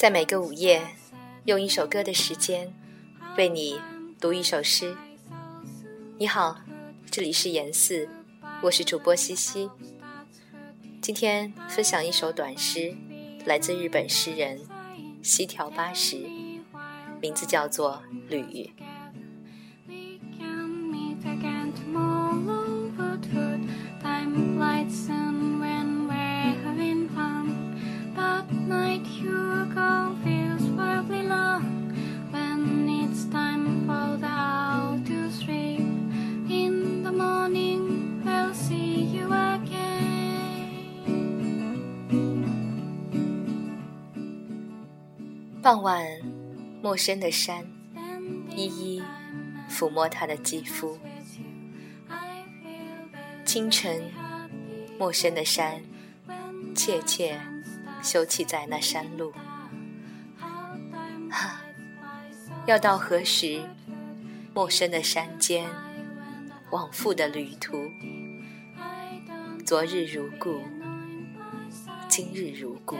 在每个午夜，用一首歌的时间，为你读一首诗。你好，这里是言四，我是主播西西。今天分享一首短诗，来自日本诗人西条八十，名字叫做《旅》。傍晚，陌生的山，一一抚摸他的肌肤。清晨，陌生的山，怯怯休憩在那山路。哈，要到何时？陌生的山间，往复的旅途。昨日如故，今日如故。